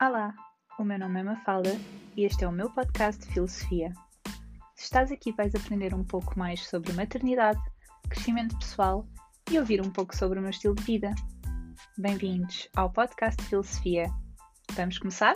Olá, o meu nome é Mafalda e este é o meu podcast de filosofia. Se estás aqui, vais aprender um pouco mais sobre maternidade, crescimento pessoal e ouvir um pouco sobre o meu estilo de vida. Bem-vindos ao podcast de filosofia. Vamos começar?